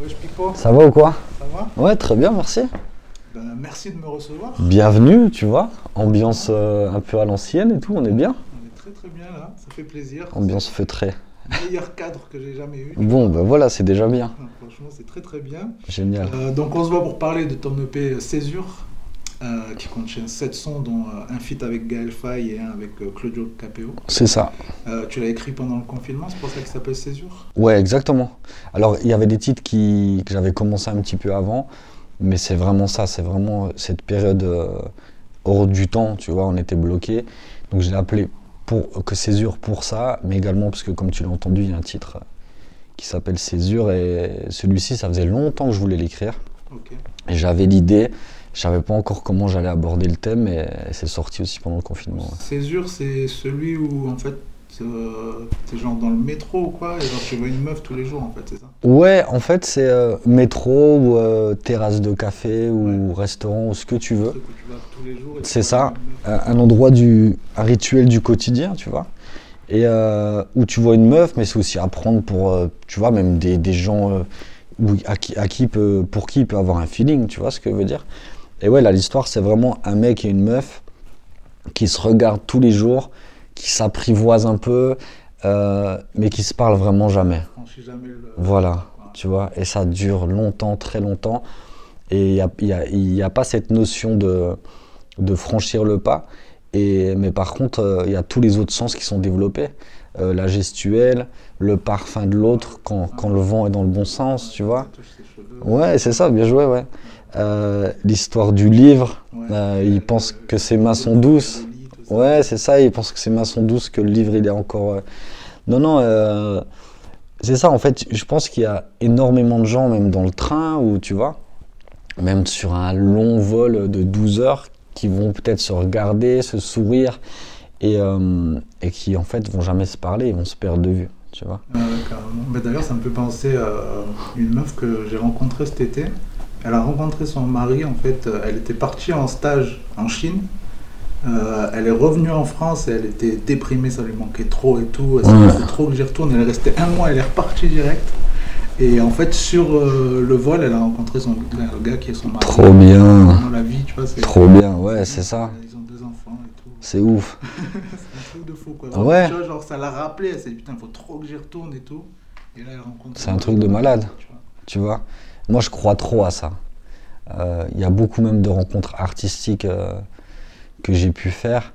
Wesh Pipo, Ça va ou quoi ça va Ouais, très bien, merci. Ben, Merci de me recevoir. Bienvenue, tu vois. Ambiance euh, un peu à l'ancienne et tout, on est bien. On est très très bien là, ça fait plaisir. Ambiance feutrée. Meilleur cadre que j'ai jamais eu. Bon, ben voilà, c'est déjà bien. Franchement, c'est très très bien. Génial. Euh, donc on se voit pour parler de ton EP Césure, euh, qui contient 7 sons, dont euh, un feat avec Gaël Faye et un avec euh, Claudio Capéo. C'est ça. Tu l'as écrit pendant le confinement, c'est pour ça qu'il s'appelle Césure? Ouais, exactement. Alors, il y avait des titres qui, que j'avais commencé un petit peu avant, mais c'est vraiment ça, c'est vraiment cette période hors du temps, tu vois, on était bloqué. Donc, je l'ai appelé pour, que Césure pour ça, mais également parce que, comme tu l'as entendu, il y a un titre qui s'appelle Césure, et celui-ci, ça faisait longtemps que je voulais l'écrire. Ok. Et j'avais l'idée, je savais pas encore comment j'allais aborder le thème, et c'est sorti aussi pendant le confinement. ouais. Césure, c'est celui où en fait euh, t'es genre dans le métro ou quoi, et genre tu vois une meuf tous les jours en fait, c'est ça? Ouais, en fait, c'est euh, métro ou euh, terrasse de café ou restaurant ou ce que tu veux. C'est ça, un, endroit du, un rituel du quotidien, tu vois. Et euh, où tu vois une meuf, mais c'est aussi apprendre pour, tu vois, même des, des gens où- à qui, à qui peut, pour qui il peut avoir un feeling, tu vois ce que je veux dire. Et ouais, là, l'histoire, c'est vraiment un mec et une meuf qui se regardent tous les jours, qui s'apprivoisent un peu, euh, mais qui se parlent vraiment jamais. franchis jamais le. Voilà, tu vois, et ça dure longtemps, très longtemps. Et il n'y a, pas cette notion de, de franchir le pas. Et, mais par contre, euh, il y a tous les autres sens qui sont développés. Euh, la gestuelle, le parfum de l'autre quand, quand le vent est dans le bon sens, tu vois. Ouais, c'est ça, bien joué, ouais. Euh, L'histoire du livre, Ouais. euh, il pense que ses mains sont douces. Ouais, c'est ça, il pense que ses mains sont douces, que le livre il est encore. euh, Non, non, euh, c'est ça en fait. Je pense qu'il y a énormément de gens, même dans le train, ou tu vois, même sur un long vol de 12 heures, qui vont peut-être se regarder, se sourire, et, et qui en fait vont jamais se parler, ils vont se perdre de vue, tu vois. Carrément. Mais d'ailleurs, ça me fait penser à une meuf que j'ai rencontrée cet été. Elle a rencontré son mari, en fait, euh, elle était partie en stage en Chine. Euh, elle est revenue en France et elle était déprimée, ça lui manquait trop et tout. Elle s'est Ouais. faut trop que j'y retourne. Elle est restée un mois, elle est repartie direct. Et en fait, sur euh, le vol, elle a rencontré son, le gars qui est son mari. Trop bien, Dans la vie, tu vois. trop bien, ouais, c'est ça, Ils ont deux enfants et tout. c'est ouf. C'est un truc de fou, quoi. Ouais. Tu vois, genre, ça l'a rappelé. Elle s'est dit, putain, faut trop que j'y retourne et tout. Et là, elle rencontre. C'est un truc de malade. Tu vois. Tu vois. Moi, je crois trop à ça. Euh, Il y a beaucoup même de rencontres artistiques euh, que j'ai pu faire,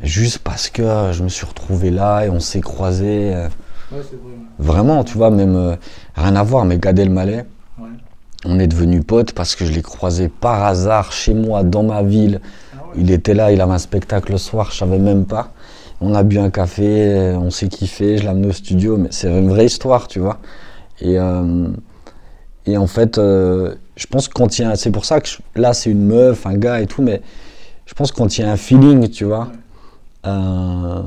juste parce que euh, je me suis retrouvé là et on s'est croisés. euh, Ouais, vrai. vraiment, tu vois, même euh, rien à voir, mais Gad Elmaleh, Ouais. on est devenus potes parce que je l'ai croisé par hasard chez moi, dans ma ville. Ah ouais. Il était là, il avait un spectacle le soir, je savais même pas. On a bu un café, euh, on s'est kiffé, je l'ai amené au studio, mais c'est une vraie histoire, tu vois. Et, euh, et en fait, euh, je pense y a, c'est pour ça que là c'est une meuf, un gars et tout, mais je pense y a un feeling, tu vois, euh,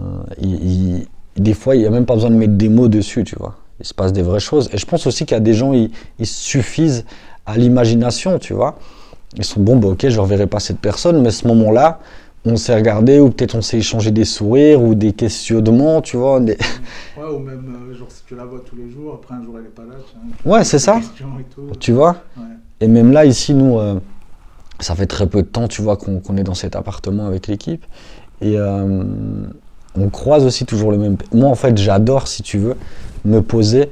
des fois il n'y a même pas besoin de mettre des mots dessus, tu vois. Il se passe des vraies choses. Et je pense aussi qu'il y a des gens, ils suffisent à l'imagination, tu vois. Ils sont bon, bah ok, je ne reverrai pas cette personne, mais ce moment-là, on s'est regardé, ou peut-être on s'est échangé des sourires ou des questionnements, tu vois. des- Ouais, ou même, euh, genre, si tu la vois tous les jours, après un jour elle est pas là. tu Ouais, c'est ça. tout. Tu vois Ouais. Et même là, ici, nous, euh, ça fait très peu de temps, tu vois, qu'on est dans cet appartement avec l'équipe. Et euh, on croise aussi toujours le même. Moi, en fait, j'adore, si tu veux, me poser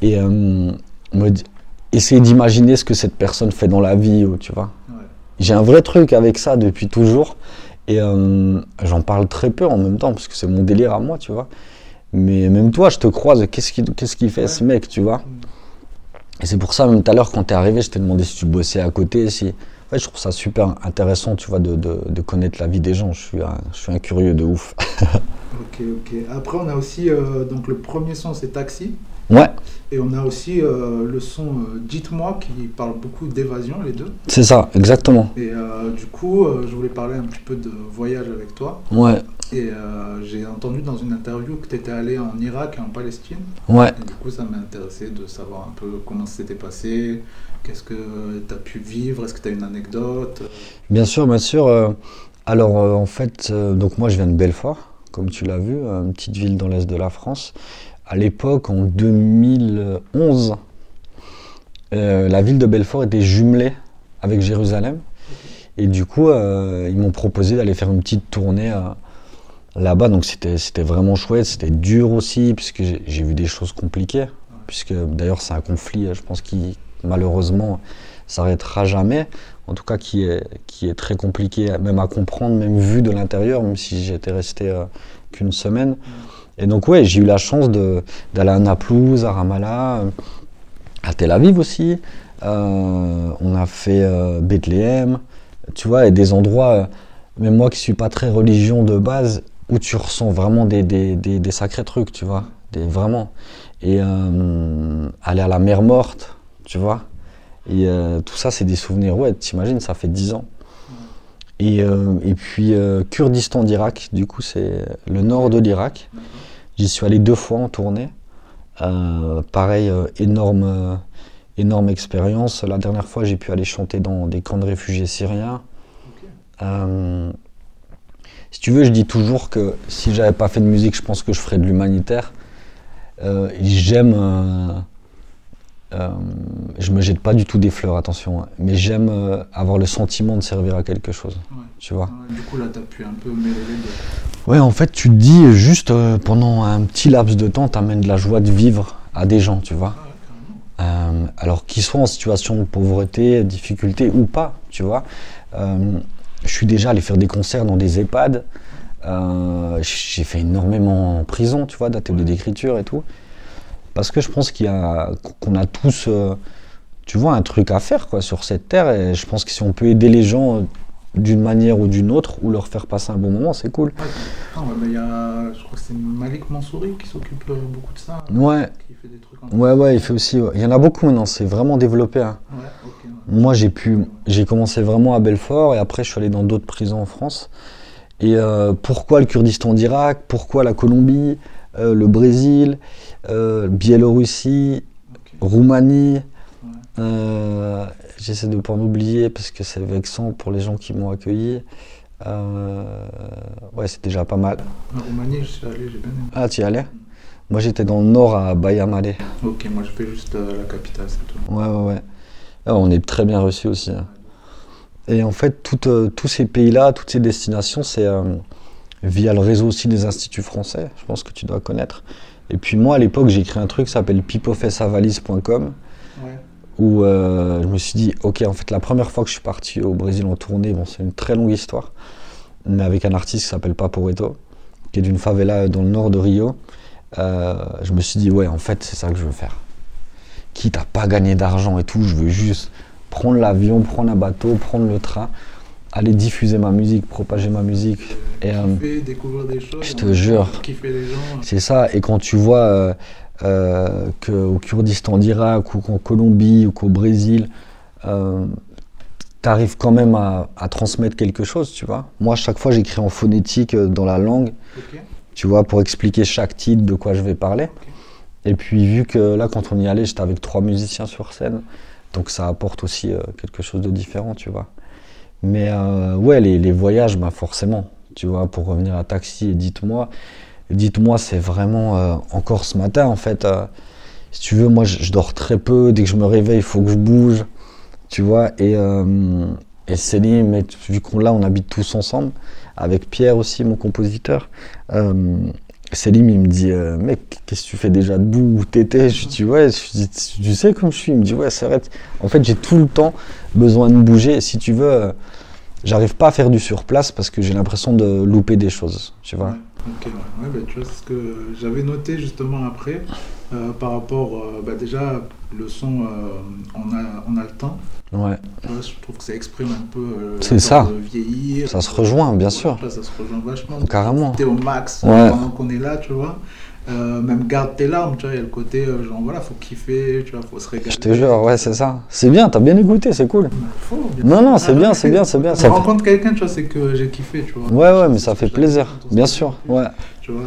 et me essayer d'imaginer ce que cette personne fait dans la vie, tu vois. Ouais. J'ai un vrai truc avec ça depuis toujours. Et euh, j'en parle très peu en même temps, parce que c'est mon délire à moi, tu vois. Mais même toi, je te croise, qu'est-ce qu'il fait Ouais. ce mec, tu vois? Et c'est pour ça, même tout à l'heure, quand tu es arrivé, je t'ai demandé si tu bossais à côté. Si... Je trouve ça super intéressant, tu vois, de, de- de connaître la vie des gens. Je suis un, je suis un curieux de ouf. Ok, ok. Après, on a aussi, euh, donc le premier son, c'est Taxi. Ouais, Et on a aussi euh, le son euh, Dites-moi qui parle beaucoup d'évasion, les deux. c'est ça, exactement. Et du coup, je voulais parler un petit peu de voyage avec toi. Ouais, Et j'ai entendu dans une interview que tu étais allé en Irak et en Palestine. ouais. Et du coup, ça m'a intéressé de savoir un peu comment ça s'était passé, qu'est-ce que tu as pu vivre, est-ce que tu as une anecdote? Bien sûr, bien sûr. alors, en fait, donc moi, je viens de Belfort, comme tu l'as vu, euh, une petite ville dans l'est de la France. À l'époque, en 2011, euh, la ville de Belfort était jumelée avec Jérusalem. Et du coup, euh, ils m'ont proposé d'aller faire une petite tournée euh, là-bas. Donc c'était vraiment chouette. C'était dur aussi, puisque j'ai vu des choses compliquées. Puisque d'ailleurs, c'est un conflit, je pense, qui malheureusement s'arrêtera jamais. En tout cas, qui est, qui est très compliqué, même à comprendre, même vu de l'intérieur, même si j'étais resté euh, qu'une semaine. Et donc, ouais, j'ai eu la chance d'aller à Naplouse, à Ramallah, euh, à Tel Aviv aussi. Euh, on a fait Bethléem, tu vois, et des endroits, même moi qui suis pas très religion de base, où tu ressens vraiment des, des, des, des sacrés trucs, tu vois, des, vraiment. Et aller à la mer morte, tu vois. Et euh, tout ça, c'est des souvenirs, ouais, t'imagines, ça fait 10 ans. Et, euh, et puis euh, Kurdistan d'Irak, du coup, c'est le nord de l'Irak. J'y suis allé deux fois en tournée. Pareil, énorme, énorme expérience. La dernière fois, j'ai pu aller chanter dans des camps de réfugiés syriens. Si tu veux, je dis toujours que si j'avais pas fait de musique, je pense que je ferais de l'humanitaire. J'aime. Euh, je me jette pas du tout des fleurs, attention, hein, mais j'aime euh, avoir le sentiment de servir à quelque chose. Ouais. Tu vois. Ouais, du coup, là, tu as pu un peu mêler les deux. Ouais, en fait, tu te dis juste euh, pendant un petit laps de temps, t'amènes de la joie de vivre à des gens, tu vois. Ah, ouais. Euh, alors qu'ils soient en situation de pauvreté, difficulté ou pas, tu vois. Je suis déjà allé faire des concerts dans des EHPAD. J'ai fait énormément en prison, tu vois, d'ateliers d'écriture et tout. Parce que je pense qu'il y a, qu'on a tous, euh, tu vois, un truc à faire quoi, sur cette terre. Et je pense que si on peut aider les gens euh, d'une manière ou d'une autre, ou leur faire passer un bon moment, c'est cool. Ouais, ah, ouais, y a, je crois que c'est Malik Mansouri qui s'occupe euh, beaucoup de ça. Ouais. Qui fait des trucs en Ouais, ouais, il fait aussi. ouais. Il y en a beaucoup maintenant, c'est vraiment développé. hein. Ouais, ouais. Moi, j'ai pu, j'ai commencé vraiment à Belfort et après, je suis allé dans d'autres prisons en France. Et euh, pourquoi le Kurdistan d'Irak? Pourquoi la Colombie? Euh, Le Brésil euh, Biélorussie. Roumanie Ouais. euh, J'essaie de ne pas en oublier parce que c'est vexant pour les gens qui m'ont accueilli. Ouais, c'est déjà pas mal. En Roumanie, je suis allé, j'ai bien aimé. Ah, tu y allais? Moi, j'étais dans le nord à Bayamale. Ok, moi je fais juste la capitale, c'est tout. Ouais, ouais, ouais. Ah, on est très bien reçus aussi. hein. Et en fait, euh, tous ces pays-là, toutes ces destinations, c'est euh, via le réseau aussi des instituts français, je pense que tu dois connaître. Et puis moi, à l'époque, j'ai créé un truc qui s'appelle pipofessavalise.com, Ouais. où euh, je me suis dit, ok, en fait, la première fois que je suis parti au Brésil en tournée, bon, c'est une très longue histoire, mais avec un artiste qui s'appelle Paporeto, qui est d'une favela dans le nord de Rio, euh, je me suis dit, ouais, en fait, c'est ça que je veux faire. Quitte à pas gagner d'argent et tout, je veux juste prendre l'avion, prendre un bateau, prendre le train, aller diffuser ma musique, propager ma musique. Et, euh, Kiffer, découvrir des choses. je te hein, jure. Gens. c'est ça, et quand tu vois euh, euh, qu'au Kurdistan d'Irak ou qu'en Colombie ou qu'au Brésil, euh, tu arrives quand même à, à transmettre quelque chose, tu vois. Moi, chaque fois, j'écris en phonétique euh, dans la langue, tu vois, pour expliquer chaque titre, de quoi je vais parler. Et puis, vu que là, quand on y allait, j'étais avec trois musiciens sur scène, donc ça apporte aussi euh, quelque chose de différent, tu vois. Mais euh, ouais, les, les voyages, bah forcément, tu vois, pour revenir à Taxi Dites-moi, Dites-moi, c'est vraiment euh, encore ce matin, en fait. euh, si tu veux, moi, je, je dors très peu. Dès que je me réveille, il faut que je bouge, tu vois. Et, et Céline, mais vu qu'on là, on habite tous ensemble, avec Pierre aussi, mon compositeur. Céline, il me dit, euh, mec, qu'est-ce que tu fais déjà debout Où t'étais? Je lui dis, ouais, tu sais comme je suis? Il me dit, ouais, c'est vrai. En fait, j'ai tout le temps besoin de bouger. Si tu veux, euh, j'arrive pas à faire du surplace parce que j'ai l'impression de louper des choses, tu vois. Ok. Ouais, bah, tu vois, c'est ce que j'avais noté justement après, euh, par rapport, euh, bah, déjà, le son, euh, on, a, on a le temps. Ouais, je trouve que ça exprime un peu euh, C'est le ça. de vieillir. ça se rejoint, bien sûr. Ça se rejoint vachement. Carrément. T'es au max Ouais. pendant qu'on est là, tu vois. Euh, même garde tes larmes, tu vois, il y a le côté, euh, genre voilà, faut kiffer, tu vois, faut se régaler. Je te jure, ouais, c'est ça. C'est bien, t'as bien écouté, c'est cool. Bah, faut, bien Non, non, c'est bien, c'est bien, c'est bien. Ça fait- rencontre quelqu'un, tu vois, c'est que j'ai kiffé, tu vois. Ouais, ouais, mais ça fait plaisir, quand on bien sûr. Ouais, Tu vois,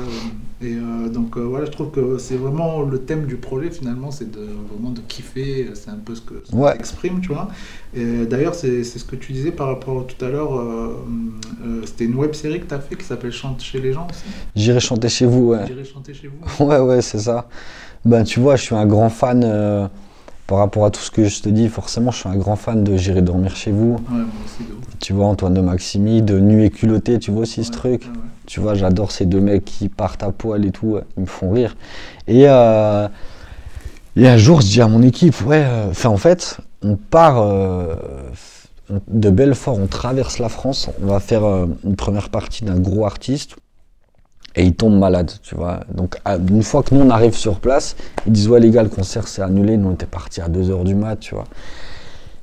et euh, donc euh, voilà, je trouve que c'est vraiment le thème du projet finalement, c'est de vraiment de kiffer, c'est un peu ce que ça Ouais. exprime, tu vois. Et d'ailleurs, c'est c'est ce que tu disais par rapport tout à l'heure, euh, euh, c'était une web série que tu as fait qui s'appelle Chante chez les gens aussi. j'irai chanter chez vous, ouais. J'irai chanter chez vous. Ouais, ouais, c'est ça. Ben, tu vois, je suis un grand fan euh, par rapport à tout ce que je te dis, forcément, je suis un grand fan de J'irai dormir chez vous. Ouais, moi aussi, de ouf. Tu vois, Antoine de Maximi, de Nu et culotté, tu vois aussi ce truc. ouais. Tu vois, j'adore ces deux mecs qui partent à poil et tout, ils me font rire. Et, euh, et un jour, je dis à mon équipe, ouais, euh, enfin, en fait, on part euh, de Belfort, on traverse la France, on va faire une première partie d'un gros artiste. Et il tombe malade, tu vois. Donc, une fois que nous, on arrive sur place, ils disent, ouais, les gars, le concert s'est annulé. Nous, on était partis à 2h du mat, tu vois.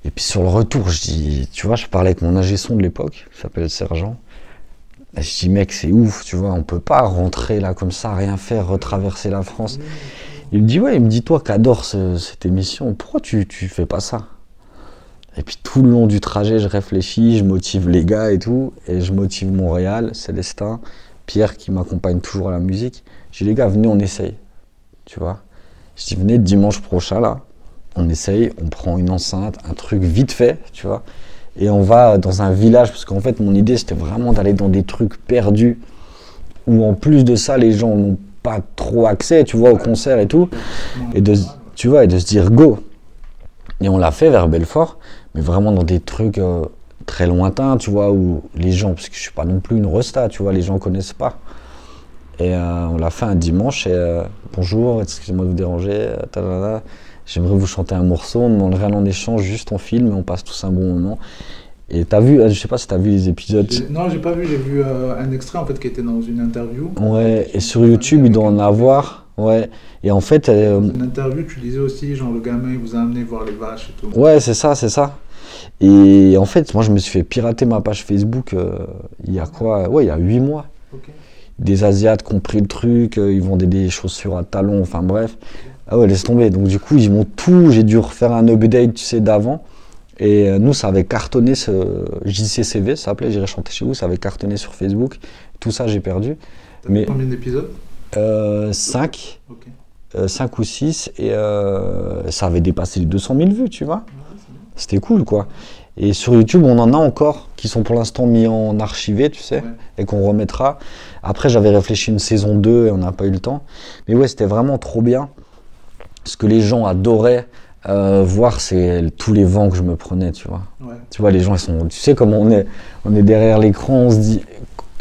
Et puis, sur le retour, je dis, tu vois, je parlais avec mon ingé son de l'époque, qui s'appelle Sergent. Et je dis, mec, c'est ouf, tu vois, on peut pas rentrer là comme ça, rien faire, retraverser la France. Il me dit, ouais, il me dit, toi qui adore ce- cette émission, pourquoi tu, tu fais pas ça? Et puis tout le long du trajet, je réfléchis, je motive les gars et tout, et je motive Montréal, Célestin, Pierre qui m'accompagne toujours à la musique. Je dis, les gars, venez, on essaye, tu vois? Je dis, venez dimanche prochain là, on essaye, on prend une enceinte, un truc vite fait, tu vois. Et on va dans un village, parce qu'en fait, mon idée, c'était vraiment d'aller dans des trucs perdus, où en plus de ça, les gens n'ont pas trop accès, tu vois, au concert et tout. Et de, tu vois, et de se dire go. Et on l'a fait vers Belfort, mais vraiment dans des trucs euh, très lointains, tu vois, où les gens, parce que je suis pas non plus une resta, tu vois, les gens connaissent pas. Et euh, on l'a fait un dimanche, et euh, bonjour, excusez-moi de vous déranger, euh, tadada. J'aimerais vous chanter un morceau, on ne demande rien en échange, juste on filme et on passe tous un bon moment. Et t'as vu, euh, je sais pas si t'as vu les épisodes. Non, j'ai pas vu, j'ai vu euh, un extrait en fait qui était dans une interview. Ouais, et sur YouTube, il doit en avoir. Ouais, et en fait, euh, Une interview, tu disais aussi, genre le gamin il vous a amené voir les vaches et tout. Ouais, c'est ça, c'est ça. Et en fait, moi, je me suis fait pirater ma page Facebook euh, il y a quoi Ouais, il y a 8 mois. Des Asiates qui ont pris le truc, ils vendaient des chaussures à talons, enfin bref. Ah ouais, laisse tomber. Donc, du coup, ils m'ont tout. J'ai dû refaire un update, tu sais, d'avant. Et euh, nous, ça avait cartonné, ce JCCV, ça s'appelait J'irai chanter chez vous, ça avait cartonné sur Facebook. Tout ça, j'ai perdu. Mais- combien d'épisodes? 5, Ok. 5 ou 6, et euh, ça avait dépassé les 200 000 vues, tu vois. Ouais. C'était cool, quoi. Et sur YouTube, on en a encore qui sont pour l'instant mis en archivé, tu sais, Ouais. et qu'on remettra. Après, j'avais réfléchi une saison 2 et on n'a pas eu le temps. Mais ouais, c'était vraiment trop bien. Ce que les gens adoraient euh, voir, c'est tous les vents que je me prenais, tu vois. Ouais. Tu vois, les gens, ils sont. Tu sais, comment on est, on est derrière l'écran, on se dit.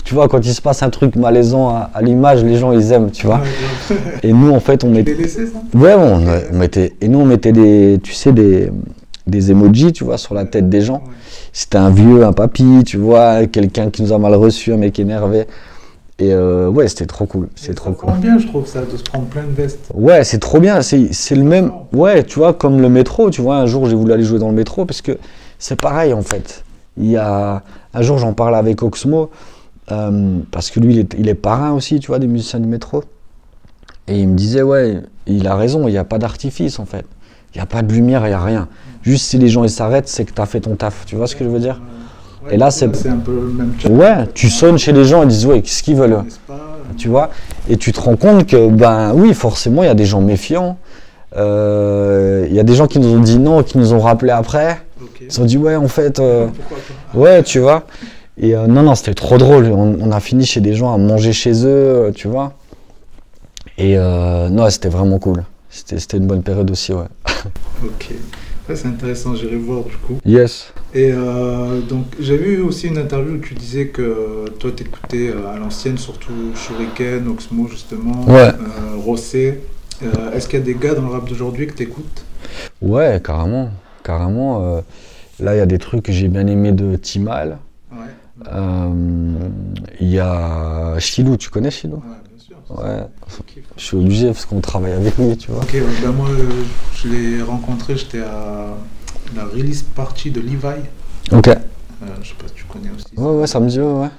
Tu vois, quand il se passe un truc malaisant à, à l'image, les gens, ils aiment, tu vois. Ouais. Et nous, en fait, on met Tu l'as laissé ça? Ouais, bon, on, on mettait, et nous on mettait des, tu sais, des, des emojis, tu vois, sur la tête des gens. C'était un vieux, un papy, tu vois, quelqu'un qui nous a mal reçu, un mec énervé. Et euh, ouais, c'était trop cool, c'est trop cool. bien, je trouve, ça, de se prendre plein de vestes. Ouais, c'est trop bien, c'est le même, ouais, tu vois, comme le métro, tu vois, un jour j'ai voulu aller jouer dans le métro parce que c'est pareil en fait. Il y a, un jour j'en parlais avec Oxmo, euh, parce que lui il est, il est parrain aussi, tu vois, des musiciens du métro. Et il me disait, ouais, il a raison, il n'y a pas d'artifice en fait. Il n'y a pas de lumière, il n'y a rien. Juste si les gens ils s'arrêtent, c'est que tu as fait ton taf, tu vois ce que je veux dire? Et là, c'est- un peu le même. Ouais, tu sonnes chez les gens, ils disent, ouais, qu'est-ce qu'ils veulent pas tu vois et tu te rends compte que ben oui forcément il y a des gens méfiants Euh, il y a des gens qui nous ont dit non qui nous ont rappelé après. Ils ont dit ouais en fait euh, ouais tu vois. Et euh, non non c'était trop drôle. On, on a fini chez des gens à manger chez eux euh, tu vois. Et euh, non c'était vraiment cool. C'était c'était une bonne période aussi ouais. Ok. C'est intéressant, j'irai voir du coup. yes Et euh, donc, j'ai vu aussi une interview où tu disais que toi, t'écoutais euh, à l'ancienne, surtout Shuriken, Oxmo, justement, Ouais. euh, Rossé. Euh, Est-ce qu'il y a des gars dans le rap d'aujourd'hui que t'écoutes? Ouais carrément carrément là il y a des trucs que j'ai bien aimé de Timal Ouais. Il y a Chilou tu connais Chilou Ouais. Ouais, Je suis obligé parce qu'on travaille avec lui, tu vois. Ok, ben moi, euh, je l'ai rencontré, j'étais à la release party de Levi. Ok. Euh, je sais pas si tu connais aussi. Ouais, ouais, ça me dit, ouais, ouais.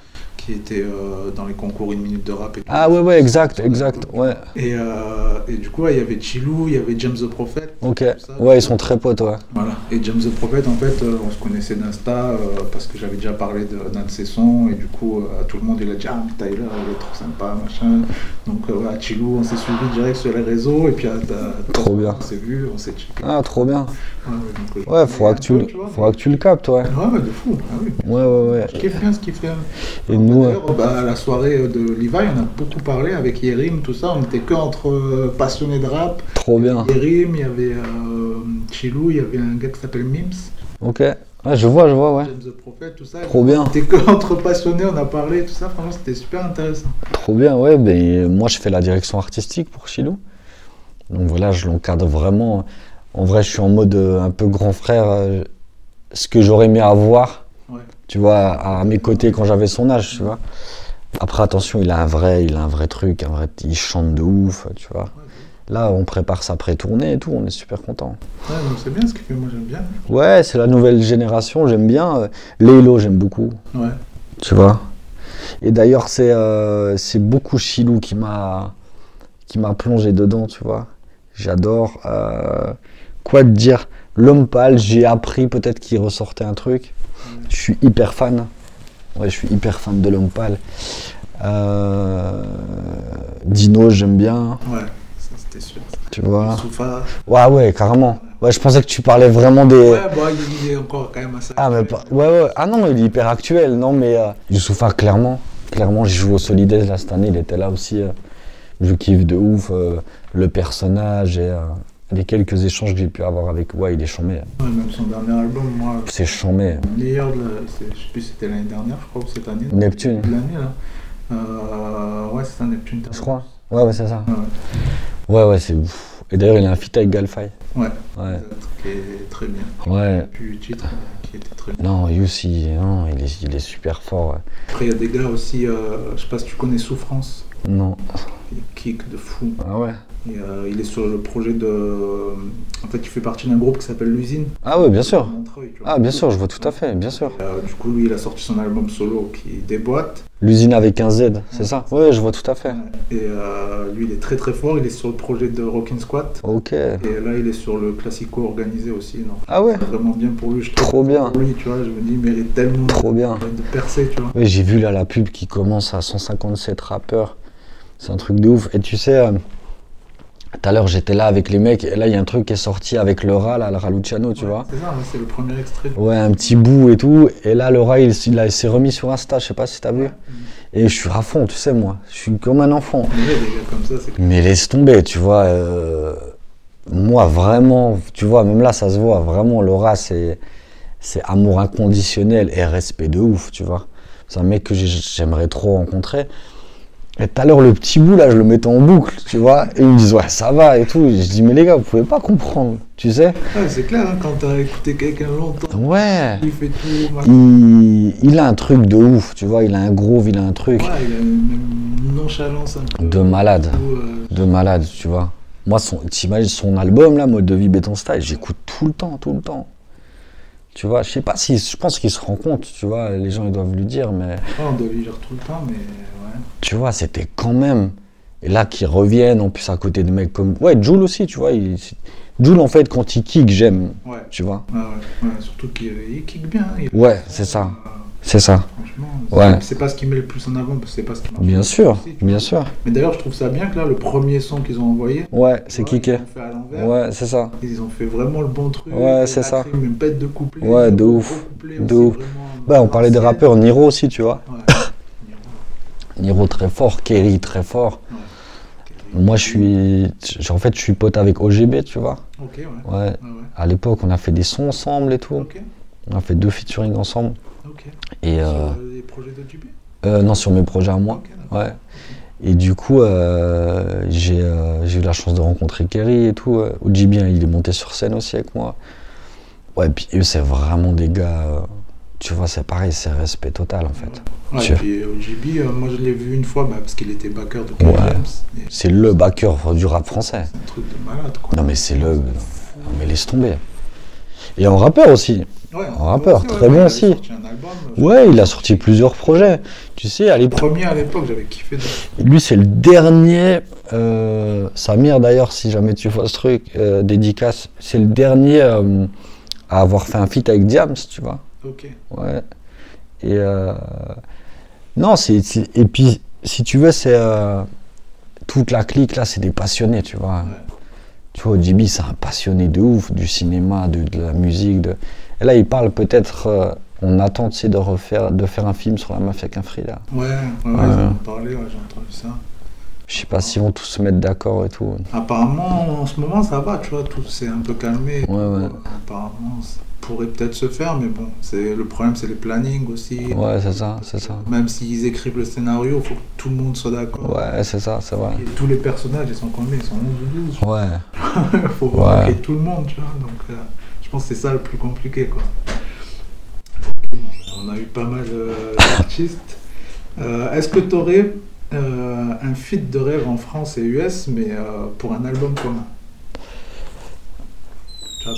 Qui était euh, dans les concours une minute de rap et tout. Ah, ouais, ouais, exact, exact, ouais. Et, euh, et du coup, ouais, il y avait Chilou, il y avait James the Prophet. Ok. ça. Ouais, ils sont très potes, ouais. Voilà. Et James the Prophet, en fait, euh, on se connaissait d'Insta parce que j'avais déjà parlé d'un de ses sons. Et du coup, euh, tout le monde, il a dit Ah, mais Tyler, il est trop sympa, machin. Donc, ouais, Chilou, on s'est suivi direct sur les réseaux. Et puis, à, à- Trop bien. On s'est vu, on s'est checké. Ah, trop bien. Ouais, donc, Ouais, faudra que tu, peu, faudra que tu le captes, ouais. Ouais, ouais, de fou. Ah oui. Ouais, ouais, ouais. Je kiffe bien ce qu'il fait. Et nous, Nous, D'ailleurs, bah, à la soirée de Levi, on a beaucoup parlé avec Yerim, tout ça. On était que entre euh, passionnés de rap. trop bien. Yerim, il y avait euh, Chilou, il y avait un gars qui s'appelle Mims, Ok. Je vois, je vois, ouais. James the Prophet, tout ça. Trop bien. On était que entre passionnés, on a parlé, tout ça. Franchement, c'était super intéressant. Trop bien, ouais. Ben, moi, je fais la direction artistique pour Chilou. Donc voilà, je l'encadre vraiment. En vrai, je suis en mode euh, un peu grand frère. ce que j'aurais aimé avoir. Tu vois, à mes côtés quand j'avais son âge, tu vois. Après, attention, il a un vrai, il a un vrai truc, un vrai, il chante de ouf, tu vois. Là, on prépare sa pré-tournée et tout, on est super content. Ouais, donc c'est bien ce qu'il fait, moi j'aime bien. Ouais, c'est la nouvelle génération, j'aime bien. Lélo, j'aime beaucoup. Ouais. tu vois. Et d'ailleurs, c'est euh, beaucoup Chilou qui m'a qui m'a plongé dedans, tu vois. J'adore. euh, quoi te dire L'homme pâle, j'ai appris peut-être qu'il ressortait un truc. Je suis hyper fan. Ouais, je suis hyper fan de l'homme pâle. Euh, Dino, j'aime bien, Ouais, ça c'était sûr. tu vois. Soufa. Ouais, ouais, carrément. Ouais, je pensais que tu parlais vraiment des. Ouais, bah, il est encore quand même assez. Ah, mais pas... ouais, ouais. Ah non, il est hyper actuel. Non, mais euh, Youssoufa, clairement. Clairement, j'ai joué au Solidaise là cette année. Il était là aussi. euh, je kiffe de ouf euh, le personnage et les quelques échanges que j'ai pu avoir avec. Ouais, il est chambé. Ouais, même son dernier album, moi, C'est chambé. le meilleur de la. Je sais plus si c'était l'année dernière, je crois, ou cette année. Neptune, l'année, là. Euh, ouais, c'est ça, Neptune. je crois. Ouais, ouais, c'est ça. Ouais, Ouais, ouais, c'est ouf. Et d'ailleurs, il a un feat avec Galfay. ouais, Ouais. qui est très bien. Ouais. Titre qui était très bien. Non, Youss, il, non, il, est, il est super fort. ouais. Après, il y a des gars aussi, euh, je sais pas si tu connais Souffrance, Non. il kick de fou. Ah ouais. Et, euh, il est sur le projet de. En fait, il fait partie d'un groupe qui s'appelle L'usine. Ah ouais, bien sûr. Ah, bien sûr, je vois tout à fait, bien sûr. Et, euh, du coup, lui, il a sorti son album solo qui déboîte. L'usine avec un Z, c'est ça? Ouais, je vois tout à fait. Et euh, lui, il est très très fort. Il est sur le projet de Rockin' Squat. Ok. Et là, il est sur le Classico organisé aussi. Ah ouais? Vraiment bien pour lui. Je trouve. Trop bien. Pour lui, tu vois, je me dis, il mérite tellement Trop bien. de percer, tu vois. Oui, j'ai vu là la pub qui commence à 157 rappeurs. C'est un truc de ouf. Et tu sais, euh, tout à l'heure j'étais là avec les mecs et là il y a un truc qui est sorti avec le rat, là, le rat Luciano, tu Ouais, vois. C'est ça, c'est le premier extrait. Ouais, un petit bout et tout. Et là le rat il, il il s'est remis sur Insta, je sais pas si t'as vu. Et je suis à fond, tu sais, moi. Je suis comme un enfant. Mais ouais, des gars comme ça, Mais laisse tomber, tu vois. euh, moi, vraiment, tu vois, même là, ça se voit. Vraiment, Laura, c'est, c'est amour inconditionnel et respect de ouf, tu vois. C'est un mec que j'ai- j'aimerais trop rencontrer. Et tout à l'heure, le petit bout, là, je le mettais en boucle, tu vois. Et ils me disent, ouais, ça va et tout. Et je dis, mais les gars, vous pouvez pas comprendre, tu sais. Ouais, c'est clair, hein, quand t'as écouté quelqu'un longtemps, Ouais. il fait tout. machin. Il, il a un truc de ouf, tu vois. Il a un groove, il a un truc Ouais, il a une, nonchalance un peu. de malade. Euh, de malade, tu vois. Moi, son, t'imagines son album, là, Mode de vie béton style, j'écoute tout le temps, tout le temps. Tu vois, je sais pas si, je pense qu'il se rend compte, tu vois, les gens ils doivent lui dire, mais ouais, on doit lui dire tout le temps, mais ouais. tu vois, c'était quand même. Et là, qu'ils reviennent, en plus à côté de mecs comme. Ouais, Jules aussi, tu vois. Il... Jules, en fait, quand il kick, j'aime, Ouais, tu vois. ouais, ouais, ouais, surtout qu'il il kick bien. il- Ouais, c'est ça, Euh, c'est ça. Franchement, Ouais. c'est- pas ce qui met le plus en avant, parce que c'est pas ce qui marche. Bien sûr, aussi, bien vois. sûr. Mais d'ailleurs, je trouve ça bien que là, le premier son qu'ils ont envoyé, Ouais, c'est kické. Ouais, c'est ça. Ils ont fait vraiment le bon truc. Ouais, c'est ça. Une bête de couplet. Ouais, de ouf, de ouf. Bah, on parlait des rappeurs, Niro aussi, tu vois. Ouais. Niro très fort, Kerry très fort. Ouais. Moi, je suis. En fait, je suis pote avec OGB, tu vois. Ok, ouais. Ouais. Ouais, ouais. À l'époque, on a fait des sons ensemble et tout. Ok, On a fait deux featuring ensemble. Et Sur euh, les projets de euh, non, sur mes projets à moi. Ouais. Et du coup, euh, j'ai eu la chance de rencontrer Kerry et tout. OGB, hein, il est monté sur scène aussi avec moi. Ouais, puis eux, c'est vraiment des gars. tu vois, c'est pareil, c'est respect total en fait. Ouais, et puis OGB, moi je l'ai vu une fois bah, parce qu'il était backer de King Ouais. Et C'est le backer du rap français. C'est un truc de malade quoi. Non, mais c'est le. Non, mais laisse tomber. Et en rappeur aussi. Ouais, un rappeur, très aussi. sorti un album, euh, Ouais, il a sorti plusieurs projets. Tu sais, à l'époque. premier à l'époque, j'avais kiffé. de- Lui, c'est le dernier. Euh, Samir, d'ailleurs, si jamais tu vois ce truc, euh, dédicace, c'est le dernier euh, à avoir fait un feat avec Diams, tu vois. Ok. Ouais. Et. non, c'est. Et puis, si tu veux, c'est. toute la clique, là, c'est des passionnés, tu vois. Ouais. Tu vois, OGB, c'est un passionné de ouf du cinéma, de, de la musique. De... Et là, il parle peut-être euh, on attend tu sais, de refaire, de faire un film sur la mafia qu'un là. Ouais, ouais, ouais, j'en ai parlé, ouais, j'ai entendu ça. Je sais pas s'ils vont tous se mettre d'accord et tout. Apparemment, en ce moment, ça va, tu vois, tout s'est un peu calmé. Ouais, ouais. Apparemment, ça pourrait peut-être se faire, mais bon, c'est le problème, c'est les plannings aussi. Ouais, c'est ça, c'est ça. Même s'ils écrivent le scénario, il faut que tout le monde soit d'accord. Ouais, c'est ça, c'est vrai. Et tous les personnages, ils sont combien Ils sont 11 ou 12 Ouais. Il faut Ouais. tout le monde, tu vois. Donc, euh, pense que c'est ça le plus compliqué, quoi. On a eu pas mal euh, d'artistes. Euh, Est-ce que tu aurais un feat de rêve en France et US, mais euh, pour un album commun?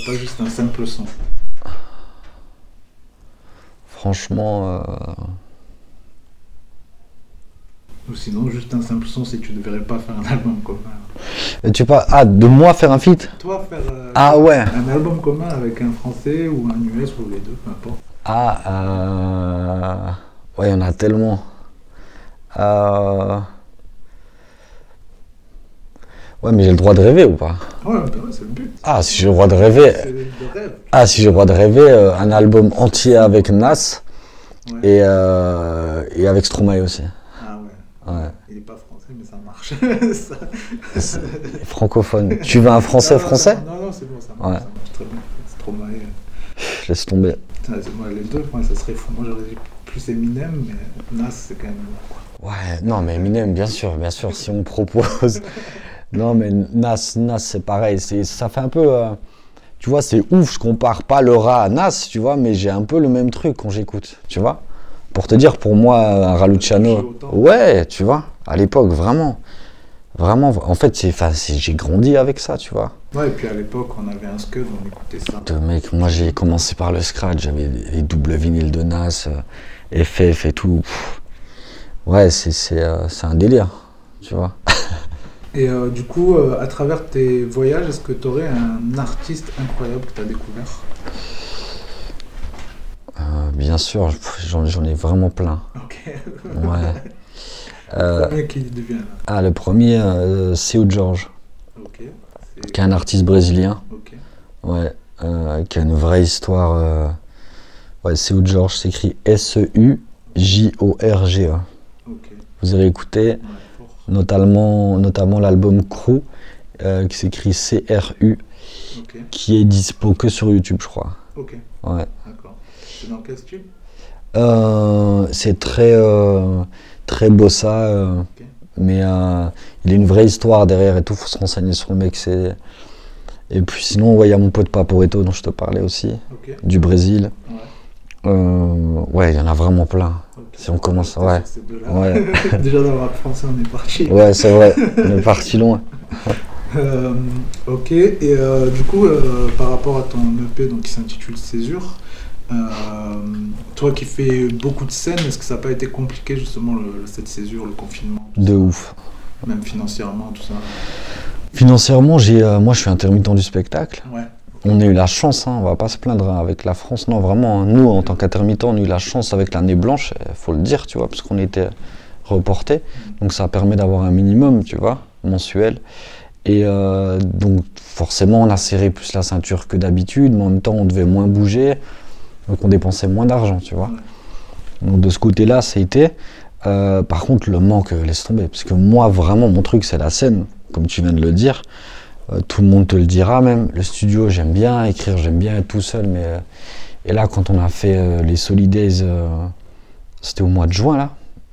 Pas juste un simple son. Franchement, euh, Ou sinon, juste un simple son si tu ne devrais pas faire un album commun. et tu pas ah de moi faire un feat Toi, faire euh, Ah ouais. un album commun avec un Français ou un US ou les deux, peu importe. Ah euh... ouais, il y en a tellement. Euh... Ouais, mais j'ai le droit de rêver ou pas? Ouais, bah ouais, c'est le but. Ah, si j'ai le droit de rêver. Ah, si j'ai le droit de rêver, euh, un album entier avec Nas Ouais. et, euh, et avec Stromae aussi. Ouais. Il est pas français, mais ça marche. Ça- Francophone. Tu veux un français Non, non, français Non, non, c'est bon, ça marche, Ouais. ça marche très bien. C'est trop marré. Laisse tomber. Putain, moi, les deux, moi, ça serait fou. Moi, j'aurais dit plus Eminem, mais Nas, c'est quand même. Ouais, non, mais Eminem, bien sûr, bien sûr, si on me propose. Non, mais Nas, Nas, c'est pareil. Ça fait un peu. euh, tu vois, c'est ouf, je compare pas le rat à Nas, tu vois, mais j'ai un peu le même truc quand j'écoute, tu vois. Pour te dire, pour moi, un Raluciano. Ouais, tu vois, à l'époque, vraiment. Vraiment, en fait, c'est- j'ai grandi avec ça, tu vois. Ouais, et puis à l'époque, on avait un Scud, on écoutait ça. De mec, moi j'ai commencé par le scratch, j'avais les doubles vinyles de Nas, euh, FF et tout. Pff. Ouais, c'est, c'est, euh, c'est un délire, tu vois. Et euh, du coup, euh, à travers tes voyages, est-ce que tu aurais un artiste incroyable que tu as découvert? Euh, bien sûr, j'en, ai vraiment plein. Ok. Ouais. Euh, qui devient là ah, le premier, euh, Seu George, Ok. C'est- qui est un artiste brésilien, Ok. ouais, euh, qui a une vraie histoire. euh, Ouais, Seu George s'écrit S-E-U-J-O-R-G-E. Ok. Vous avez écouté Ouais, fort. notamment, notamment l'album Crew, euh, qui s'écrit C-R-U, qui est dispo que sur YouTube, je crois. Ok. Ouais. D'accord. C'est dans quel style Euh, c'est très, euh, très bossa, euh, mais euh, il y a une vraie histoire derrière et tout, faut se renseigner sur le mec. C'est... Et puis sinon, ouais, il y a mon pote Paporeto dont je te parlais aussi, du Brésil. Ouais. Ouais, il y en a vraiment plein. Si on commence, ouais. Déjà dans le rap français, on est parti. ouais c'est vrai, on est parti loin. Euh, ok, et euh, du coup, euh, par rapport à ton EP donc, qui s'intitule Césure, toi qui fais beaucoup de scènes, est-ce que ça n'a pas été compliqué justement le- cette césure, le confinement, De ça ouf. même financièrement, tout ça Financièrement, j'ai, euh, moi je suis intermittent du spectacle. Ouais, On a eu la chance, hein, on va pas se plaindre hein, avec la France. Non, vraiment, hein, nous, en tant qu'intermittents, on a eu la chance avec l'année blanche, il faut le dire, tu vois, parce qu'on était reportés. Donc ça permet d'avoir un minimum, tu vois, mensuel. Et euh, donc forcément, on a serré plus la ceinture que d'habitude, mais en même temps, on devait moins bouger. Donc on dépensait moins d'argent, tu vois. Donc de ce côté-là, ça a été. Euh, par contre, le manque, euh, laisse tomber. Parce que moi, vraiment, mon truc, c'est la scène, comme tu viens de le dire. Euh, tout le monde te le dira même. Le studio, j'aime bien. Écrire, j'aime bien être tout seul. Mais, euh, et là, quand on a fait les Solidays, c'était au mois de juin, là.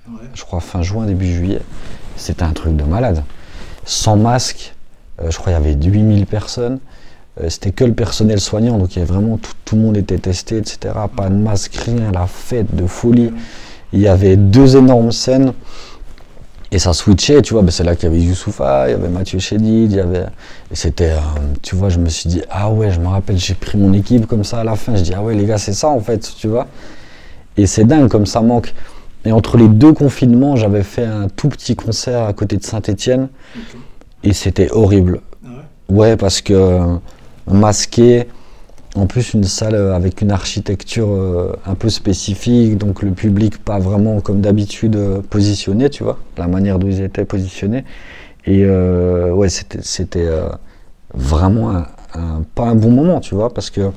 ouais, Je crois fin juin, début juillet. C'était un truc de malade. Sans masque. je crois qu'il y avait 8000 personnes. Euh, c'était que le personnel soignant. Donc il y avait vraiment tout, tout le monde était testé, etc. Pas de masque, rien. La fête de folie. Il y avait deux énormes scènes et ça switchait, tu vois. Ben, c'est là qu'il y avait Youssoufa, il y avait Mathieu Chédid, il y avait. Et c'était, tu vois, je me suis dit, ah ouais, je me rappelle, j'ai pris mon équipe comme ça à la fin. Je dis, ah ouais, les gars, c'est ça en fait, tu vois. Et c'est dingue comme ça manque. Et entre les deux confinements, j'avais fait un tout petit concert à côté de Saint-Étienne et c'était horrible. Ah ouais? Ouais, parce que masqué, en plus une salle euh, avec une architecture euh, un peu spécifique, donc le public pas vraiment comme d'habitude euh, positionné, tu vois, la manière dont ils étaient positionnés. Et euh, ouais, c'était vraiment un, un- pas un bon moment, tu vois, parce que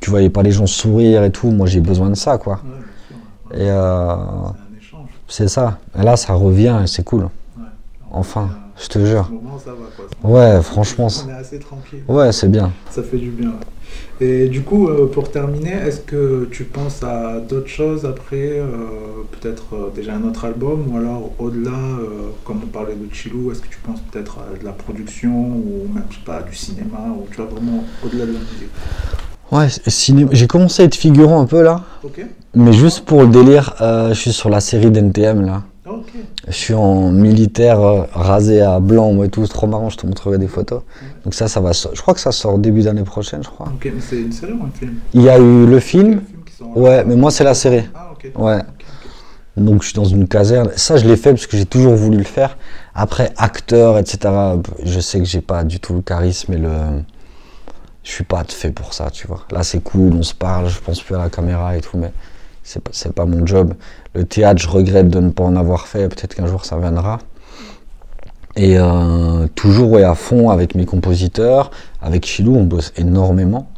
tu voyais pas les gens sourire et tout. Moi, j'ai besoin de ça, quoi. Ouais. Et euh, C'est ça. Et là, ça revient et c'est cool. Ouais. Enfin, je te jure. Moment, ça va quoi. Ouais, franchement, On est assez tranquille. Ouais, c'est bien. Ça fait du bien. ouais. Et du coup, euh, pour terminer, est-ce que tu penses à d'autres choses après euh, Peut-être euh, déjà un autre album ou alors au-delà, comme on parlait de Chilou, est-ce que tu penses peut-être à de la production ou même, je sais pas, du cinéma ou tu vois vraiment au-delà de la musique? Ouais, cinéma. J'ai commencé à être figurant un peu là. Ok Mais juste pour le délire, je suis sur la série d'NTM là. Je suis en militaire euh, rasé à blanc, et tout, c'est trop marrant, je te montrerai des photos. Donc ça, ça va Je crois que ça sort début d'année prochaine, je crois. Ok, mais c'est une série ou un film? Il y a eu le Le film, ouais, mais moi c'est la série. Ah, ok. Ouais. Donc je suis dans une caserne. Ça, je l'ai fait parce que j'ai toujours voulu le faire. Après, acteur, etc. Je sais que j'ai pas du tout le charisme et le. Je suis pas fait pour ça, tu vois. Là, c'est cool, on se parle, je pense plus à la caméra et tout, mais c'est pas, pas mon job. Le théâtre, je regrette de ne pas en avoir fait. Peut-être qu'un jour ça viendra. Et euh, toujours ouais, à fond avec mes compositeurs. Avec Chilou, on bosse énormément.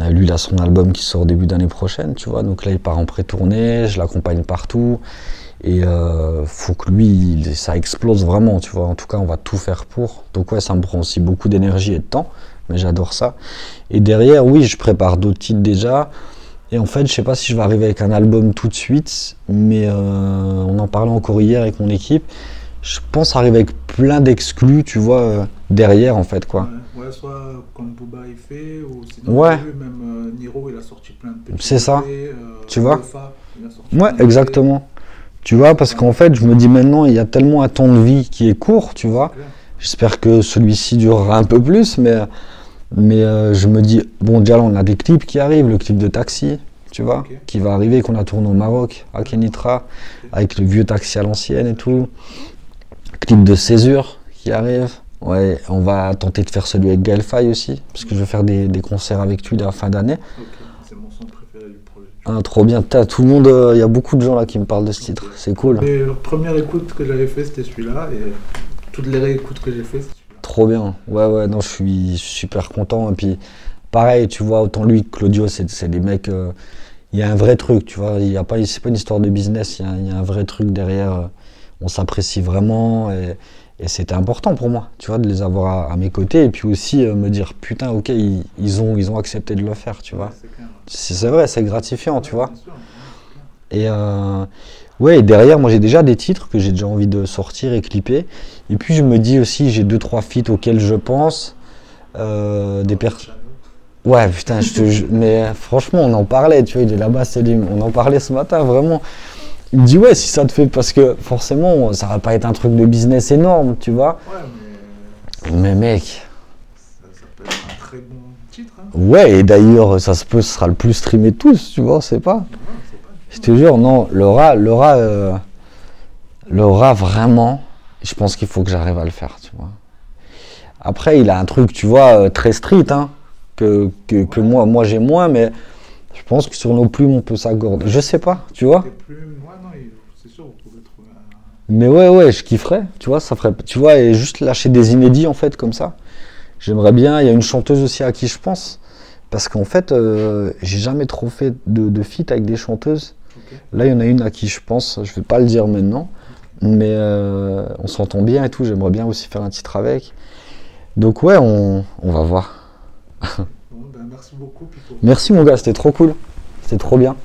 Euh, Lui, il a son album qui sort début d'année prochaine, tu vois. Donc là, il part en pré-tournée, je l'accompagne partout. Et euh, faut que lui, ça explose vraiment, tu vois. En tout cas, on va tout faire pour. Donc ouais, ça me prend aussi beaucoup d'énergie et de temps, mais j'adore ça. Et derrière, oui, je prépare d'autres titres déjà. Et en fait, je sais pas si je vais arriver avec un album tout de suite, mais euh, on en parlait encore hier avec mon équipe. Je pense arriver avec plein d'exclus, tu vois, euh, derrière en fait, quoi. Ouais, ouais, soit comme Booba il fait, ou sinon Ouais. vu, même euh, Niro il a sorti plein de petits. C'est ça. Tu vois Alpha, Ouais, exactement. Tu vois, parce qu'en fait, je me dis maintenant, il y a tellement un temps de vie qui est court, tu vois. J'espère que celui-ci durera un peu plus, mais, mais euh, je me dis, bon, déjà là, on a des clips qui arrivent, le clip de Taxi, tu vois, qui va arriver, qu'on a tourné au Maroc, à Kenitra, avec le vieux taxi à l'ancienne et tout. Clip de Césure qui arrive. Ouais, on va tenter de faire celui avec Gaël Faye aussi, parce que je vais faire des, des concerts avec lui la fin d'année. C'est mon son préféré du projet. Ah, trop bien, T'as tout le monde, euh, il y a beaucoup de gens là qui me parlent de ce titre, c'est cool. Et la première écoute que j'avais fait c'était celui-là, et toutes les réécoutes que j'ai fait celui-là. Trop bien. Ouais, ouais, non, je suis super content. Et puis, pareil, tu vois, autant lui que Claudio, c'est des mecs. euh, Il y a un vrai truc, tu vois. Il y a pas, c'est pas une histoire de business. Il y a, il y a un vrai truc derrière. euh, On s'apprécie vraiment. Et, et c'était important pour moi, tu vois, de les avoir à, à mes côtés. Et puis aussi euh, me dire, putain, ok, ils, ils ont, ils ont accepté de le faire, tu vois. C'est vrai, c'est gratifiant, tu vois. Et euh, ouais, et derrière, moi j'ai déjà des titres que j'ai déjà envie de sortir et clipper. Et puis je me dis aussi, j'ai deux trois feats auxquels je pense. Euh, des personnes. Ouais, putain, je te Mais euh, franchement, on en parlait, tu vois, il est là-bas, Selim. On en parlait ce matin, vraiment. Il me dit, ouais, si ça te fait. Parce que forcément, ça va pas être un truc de business énorme, tu vois. Ouais, mais Mais mec, ça, ça peut être un très bon titre. Hein. ouais, et d'ailleurs, ça se peut, ce sera le plus streamé de tous, tu vois, on sait pas. Ouais, c'est pas Je te jure, non, Laura, Laura, euh, Laura, vraiment, je pense qu'il faut que j'arrive à le faire, tu vois. Après, il a un truc, tu vois, euh, très street, hein, que, que, que moi, moi j'ai moins, mais je pense que sur nos plumes, on peut s'accorder. Je sais pas, tu vois. Tes plumes, ouais, non, il- c'est sûr, vous pouvez trouver un. Mais ouais, ouais, je kifferais, tu vois, ça ferait, tu vois, et juste lâcher des inédits, en fait, comme ça. J'aimerais bien, il y a une chanteuse aussi à qui je pense, parce qu'en fait, euh, j'ai jamais trop fait de, de feat avec des chanteuses. Là, il y en a une à qui je pense, je vais pas le dire maintenant, mais euh, on s'entend bien et tout, j'aimerais bien aussi faire un titre avec. Donc ouais, on, on va voir. Bon, ben, merci beaucoup, Pico. Merci mon gars, c'était trop cool. C'était trop bien.